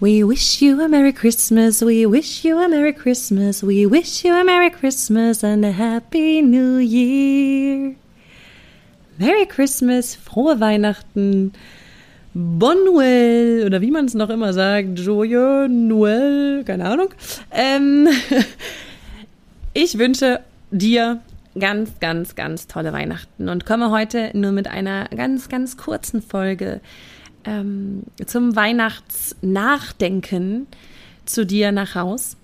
We wish you a Merry Christmas, we wish you a Merry Christmas, we wish you a Merry Christmas and a Happy New Year. Merry Christmas, frohe Weihnachten, Bon Noël oder wie man es noch immer sagt, Joyeux Noël, keine Ahnung. Ähm, ich wünsche dir ganz, ganz, ganz tolle Weihnachten und komme heute nur mit einer ganz, ganz kurzen Folge ähm, zum Weihnachtsnachdenken zu dir nach Haus.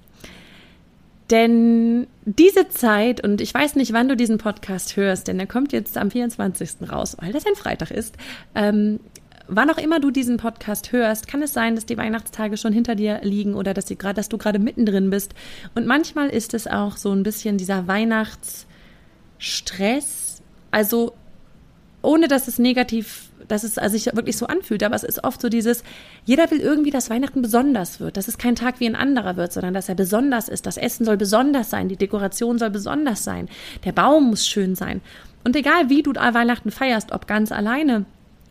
Denn diese Zeit, und ich weiß nicht, wann du diesen Podcast hörst, denn er kommt jetzt am 24. raus, weil das ein Freitag ist. Ähm, wann auch immer du diesen Podcast hörst, kann es sein, dass die Weihnachtstage schon hinter dir liegen oder dass, grad, dass du gerade mittendrin bist. Und manchmal ist es auch so ein bisschen dieser Weihnachtsstress. Also ohne dass es negativ dass es also sich wirklich so anfühlt. Aber es ist oft so dieses, jeder will irgendwie, dass Weihnachten besonders wird, dass es kein Tag wie ein anderer wird, sondern dass er besonders ist. Das Essen soll besonders sein, die Dekoration soll besonders sein, der Baum muss schön sein. Und egal wie du Weihnachten feierst, ob ganz alleine,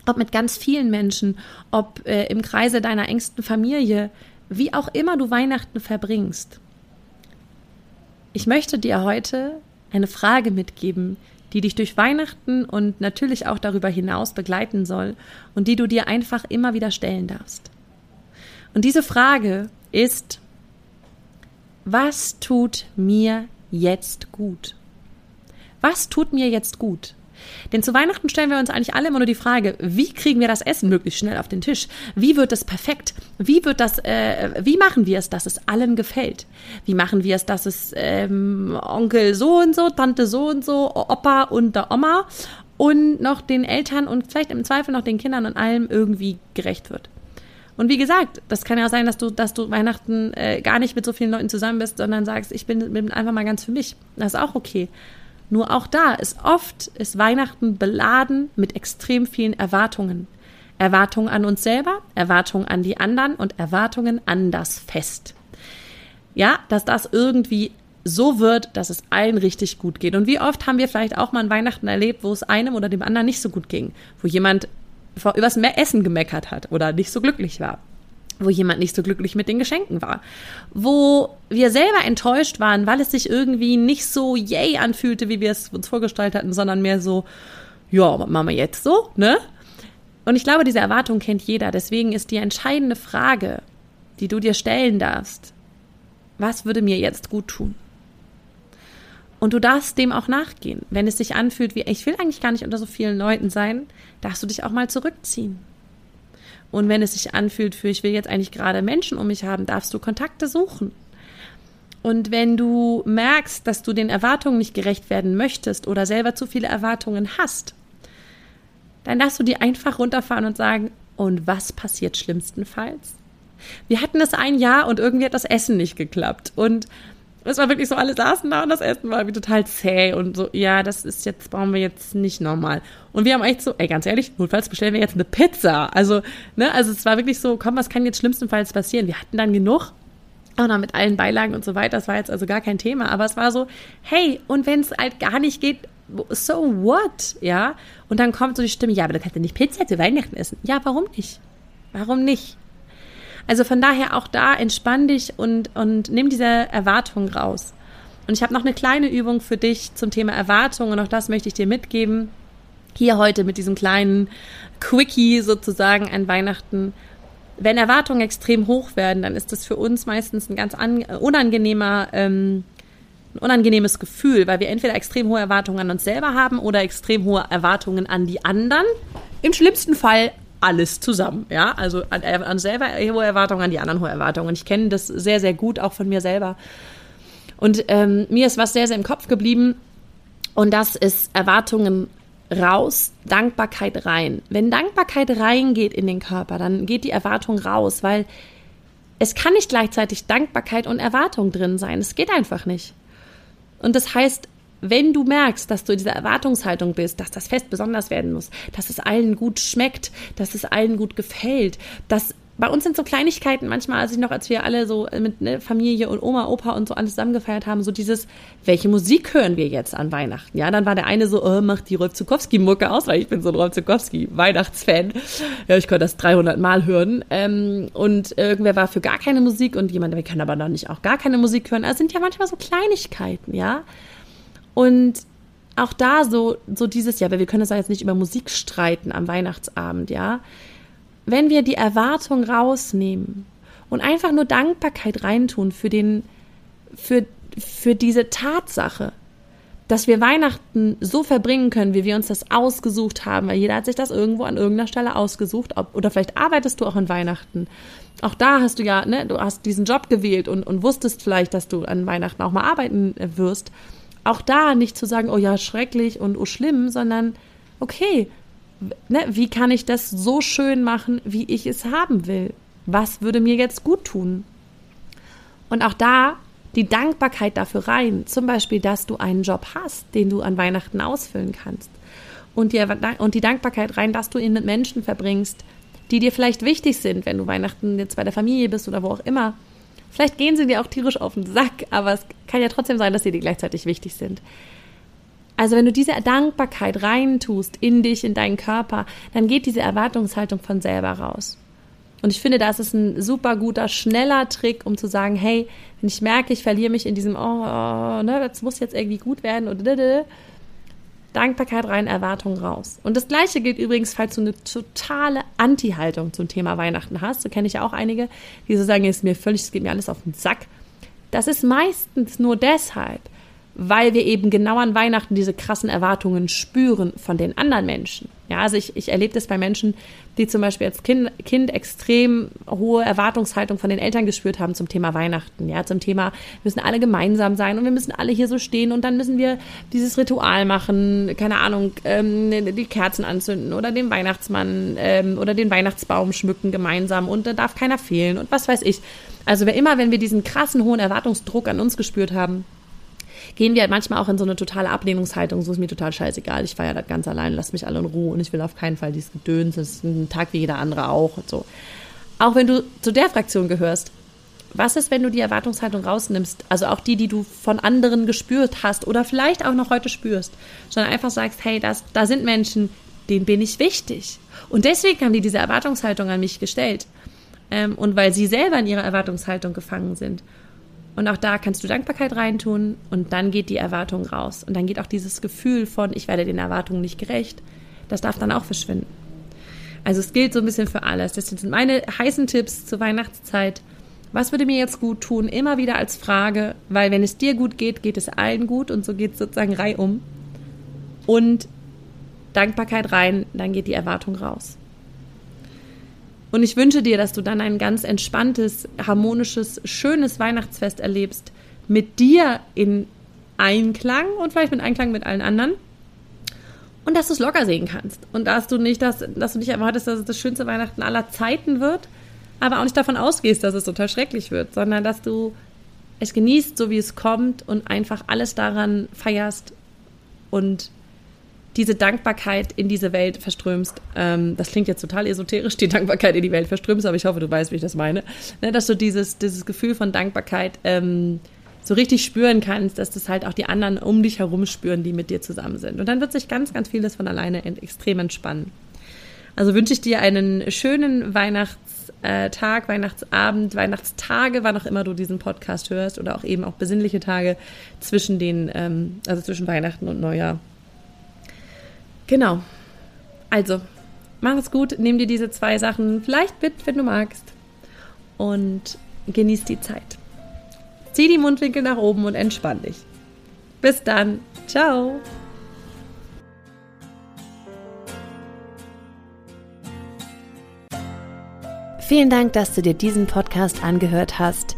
ob mit ganz vielen Menschen, ob äh, im Kreise deiner engsten Familie, wie auch immer du Weihnachten verbringst. Ich möchte dir heute eine Frage mitgeben, die dich durch Weihnachten und natürlich auch darüber hinaus begleiten soll und die du dir einfach immer wieder stellen darfst. Und diese Frage ist, was tut mir jetzt gut? Was tut mir jetzt gut? Denn zu Weihnachten stellen wir uns eigentlich alle immer nur die Frage, wie kriegen wir das Essen möglichst schnell auf den Tisch? Wie wird es perfekt? Wie wird das, äh, wie machen wir es, dass es allen gefällt? Wie machen wir es, dass es ähm, Onkel so und so, Tante so und so, Opa und der Oma und noch den Eltern und vielleicht im Zweifel noch den Kindern und allem irgendwie gerecht wird? Und wie gesagt, das kann ja auch sein, dass du, dass du Weihnachten äh, gar nicht mit so vielen Leuten zusammen bist, sondern sagst, ich bin, bin einfach mal ganz für mich. Das ist auch okay. Nur auch da ist oft ist Weihnachten beladen mit extrem vielen Erwartungen. Erwartungen an uns selber, Erwartungen an die anderen und Erwartungen an das Fest. Ja, dass das irgendwie so wird, dass es allen richtig gut geht. Und wie oft haben wir vielleicht auch mal ein Weihnachten erlebt, wo es einem oder dem anderen nicht so gut ging, wo jemand übers Essen gemeckert hat oder nicht so glücklich war wo jemand nicht so glücklich mit den Geschenken war, wo wir selber enttäuscht waren, weil es sich irgendwie nicht so yay anfühlte, wie wir es uns vorgestellt hatten, sondern mehr so, ja, machen wir jetzt so, ne? Und ich glaube, diese Erwartung kennt jeder. Deswegen ist die entscheidende Frage, die du dir stellen darfst, was würde mir jetzt gut tun? Und du darfst dem auch nachgehen. Wenn es sich anfühlt wie, ich will eigentlich gar nicht unter so vielen Leuten sein, darfst du dich auch mal zurückziehen. Und wenn es sich anfühlt für, ich will jetzt eigentlich gerade Menschen um mich haben, darfst du Kontakte suchen. Und wenn du merkst, dass du den Erwartungen nicht gerecht werden möchtest oder selber zu viele Erwartungen hast, dann darfst du die einfach runterfahren und sagen, und was passiert schlimmstenfalls? Wir hatten es ein Jahr und irgendwie hat das Essen nicht geklappt. Und es war wirklich so, alle saßen da und das Essen war wie total zäh und so, ja, das ist jetzt, brauchen wir jetzt nicht nochmal. Und wir haben echt so, ey, ganz ehrlich, notfalls bestellen wir jetzt eine Pizza. Also, ne, also es war wirklich so, komm, was kann jetzt schlimmstenfalls passieren? Wir hatten dann genug. Auch noch mit allen Beilagen und so weiter, das war jetzt also gar kein Thema, aber es war so, hey, und wenn es halt gar nicht geht, so what, ja? Und dann kommt so die Stimme, ja, aber du kannst ja nicht Pizza zu Weihnachten essen. Ja, warum nicht? Warum nicht? Also von daher auch da entspann dich und, und nimm diese Erwartung raus. Und ich habe noch eine kleine Übung für dich zum Thema Erwartung und auch das möchte ich dir mitgeben. Hier heute mit diesem kleinen Quickie sozusagen an Weihnachten. Wenn Erwartungen extrem hoch werden, dann ist das für uns meistens ein ganz unangenehmer, ähm, ein unangenehmes Gefühl, weil wir entweder extrem hohe Erwartungen an uns selber haben oder extrem hohe Erwartungen an die anderen. Im schlimmsten Fall alles zusammen. Ja, also an, an selber hohe Erwartungen, an die anderen hohe Erwartungen. Und ich kenne das sehr, sehr gut auch von mir selber. Und ähm, mir ist was sehr, sehr im Kopf geblieben. Und das ist Erwartungen raus, Dankbarkeit rein. Wenn Dankbarkeit reingeht in den Körper, dann geht die Erwartung raus, weil es kann nicht gleichzeitig Dankbarkeit und Erwartung drin sein. Es geht einfach nicht. Und das heißt, wenn du merkst, dass du in dieser Erwartungshaltung bist, dass das Fest besonders werden muss, dass es allen gut schmeckt, dass es allen gut gefällt, dass bei uns sind so Kleinigkeiten manchmal, als ich noch, als wir alle so mit ne, Familie und Oma, Opa und so alles zusammen gefeiert haben, so dieses, welche Musik hören wir jetzt an Weihnachten? Ja, dann war der eine so, oh, mach die Rolf Zukowski-Mucke aus, weil ich bin so ein Rolf Zukowski-Weihnachtsfan. Ja, ich könnte das 300 Mal hören. Ähm, und irgendwer war für gar keine Musik und jemand, wir können aber noch nicht auch gar keine Musik hören. Also sind ja manchmal so Kleinigkeiten, ja. Und auch da so, so dieses, ja, weil wir können das ja jetzt nicht über Musik streiten am Weihnachtsabend, ja wenn wir die Erwartung rausnehmen und einfach nur Dankbarkeit reintun für den, für, für diese Tatsache, dass wir Weihnachten so verbringen können, wie wir uns das ausgesucht haben, weil jeder hat sich das irgendwo an irgendeiner Stelle ausgesucht, ob, oder vielleicht arbeitest du auch an Weihnachten. Auch da hast du ja, ne, du hast diesen Job gewählt und, und wusstest vielleicht, dass du an Weihnachten auch mal arbeiten wirst. Auch da nicht zu sagen, oh ja, schrecklich und oh schlimm, sondern okay, ne, wie kann ich das so schön machen, wie ich es haben will? Was würde mir jetzt gut tun? Und auch da die Dankbarkeit dafür rein, zum Beispiel, dass du einen Job hast, den du an Weihnachten ausfüllen kannst. Und die, und die Dankbarkeit rein, dass du ihn mit Menschen verbringst, die dir vielleicht wichtig sind, wenn du Weihnachten jetzt bei der Familie bist oder wo auch immer. Vielleicht gehen sie dir auch tierisch auf den Sack, aber es kann ja trotzdem sein, dass sie dir gleichzeitig wichtig sind. Also wenn du diese Dankbarkeit reintust in dich, in deinen Körper, dann geht diese Erwartungshaltung von selber raus. Und ich finde, das ist ein super guter, schneller Trick, um zu sagen, hey, wenn ich merke, ich verliere mich in diesem, oh, oh ne, das muss jetzt irgendwie gut werden oder Dankbarkeit rein, Erwartung raus. Und das Gleiche gilt übrigens, falls du eine totale Anti-Haltung zum Thema Weihnachten hast. So kenne ich ja auch einige, die so sagen, es ist mir völlig, es geht mir alles auf den Sack. Das ist meistens nur deshalb, weil wir eben genau an Weihnachten diese krassen Erwartungen spüren von den anderen Menschen. Ja, also ich, ich erlebe das bei Menschen, die zum Beispiel als Kind, kind extrem hohe Erwartungshaltung von den Eltern gespürt haben zum Thema Weihnachten. Ja, zum Thema, wir müssen alle gemeinsam sein und wir müssen alle hier so stehen und dann müssen wir dieses Ritual machen, keine Ahnung, ähm, die Kerzen anzünden oder den Weihnachtsmann ähm, oder den Weihnachtsbaum schmücken gemeinsam und da darf keiner fehlen und was weiß ich. Also wer immer, wenn wir diesen krassen hohen Erwartungsdruck an uns gespürt haben, gehen wir halt manchmal auch in so eine totale Ablehnungshaltung, so ist mir total scheißegal, ich feiere das ganz allein, lasst mich alle in Ruhe und ich will auf keinen Fall dieses Gedöns, das ist ein Tag wie jeder andere auch und so. Auch wenn du zu der Fraktion gehörst, was ist, wenn du die Erwartungshaltung rausnimmst, also auch die, die du von anderen gespürt hast oder vielleicht auch noch heute spürst, sondern einfach sagst, hey, das, da sind Menschen, denen bin ich wichtig. Und deswegen haben die diese Erwartungshaltung an mich gestellt. Ähm, und weil sie selber in ihrer Erwartungshaltung gefangen sind. Und auch da kannst du Dankbarkeit reintun und dann geht die Erwartung raus. Und dann geht auch dieses Gefühl von, ich werde den Erwartungen nicht gerecht, das darf dann auch verschwinden. Also es gilt so ein bisschen für alles. Das sind meine heißen Tipps zur Weihnachtszeit. Was würde mir jetzt gut tun? Immer wieder als Frage, weil wenn es dir gut geht, geht es allen gut und so geht es sozusagen reihum. Und Dankbarkeit rein, dann geht die Erwartung raus. Und ich wünsche dir, dass du dann ein ganz entspanntes, harmonisches, schönes Weihnachtsfest erlebst, mit dir in Einklang und vielleicht mit Einklang mit allen anderen. Und dass du es locker sehen kannst. Und dass du nicht, dass, dass du nicht erwartest, dass es das schönste Weihnachten aller Zeiten wird, aber auch nicht davon ausgehst, dass es total schrecklich wird, sondern dass du es genießt, so wie es kommt und einfach alles daran feierst und diese Dankbarkeit in diese Welt verströmst. Ähm, das klingt jetzt total esoterisch, die Dankbarkeit in die Welt verströmst, aber ich hoffe, du weißt, wie ich das meine. Ne, dass du dieses, dieses Gefühl von Dankbarkeit ähm, so richtig spüren kannst, dass das halt auch die anderen um dich herum spüren, die mit dir zusammen sind. Und dann wird sich ganz, ganz vieles von alleine extrem entspannen. Also wünsche ich dir einen schönen Weihnachtstag, Weihnachtsabend, Weihnachtstage, wann auch immer du diesen Podcast hörst oder auch eben auch besinnliche Tage zwischen den, ähm, also zwischen Weihnachten und Neujahr. Genau. Also, mach es gut, nimm dir diese zwei Sachen vielleicht mit, wenn du magst. Und genieß die Zeit. Zieh die Mundwinkel nach oben und entspann dich. Bis dann. Ciao. Vielen Dank, dass du dir diesen Podcast angehört hast.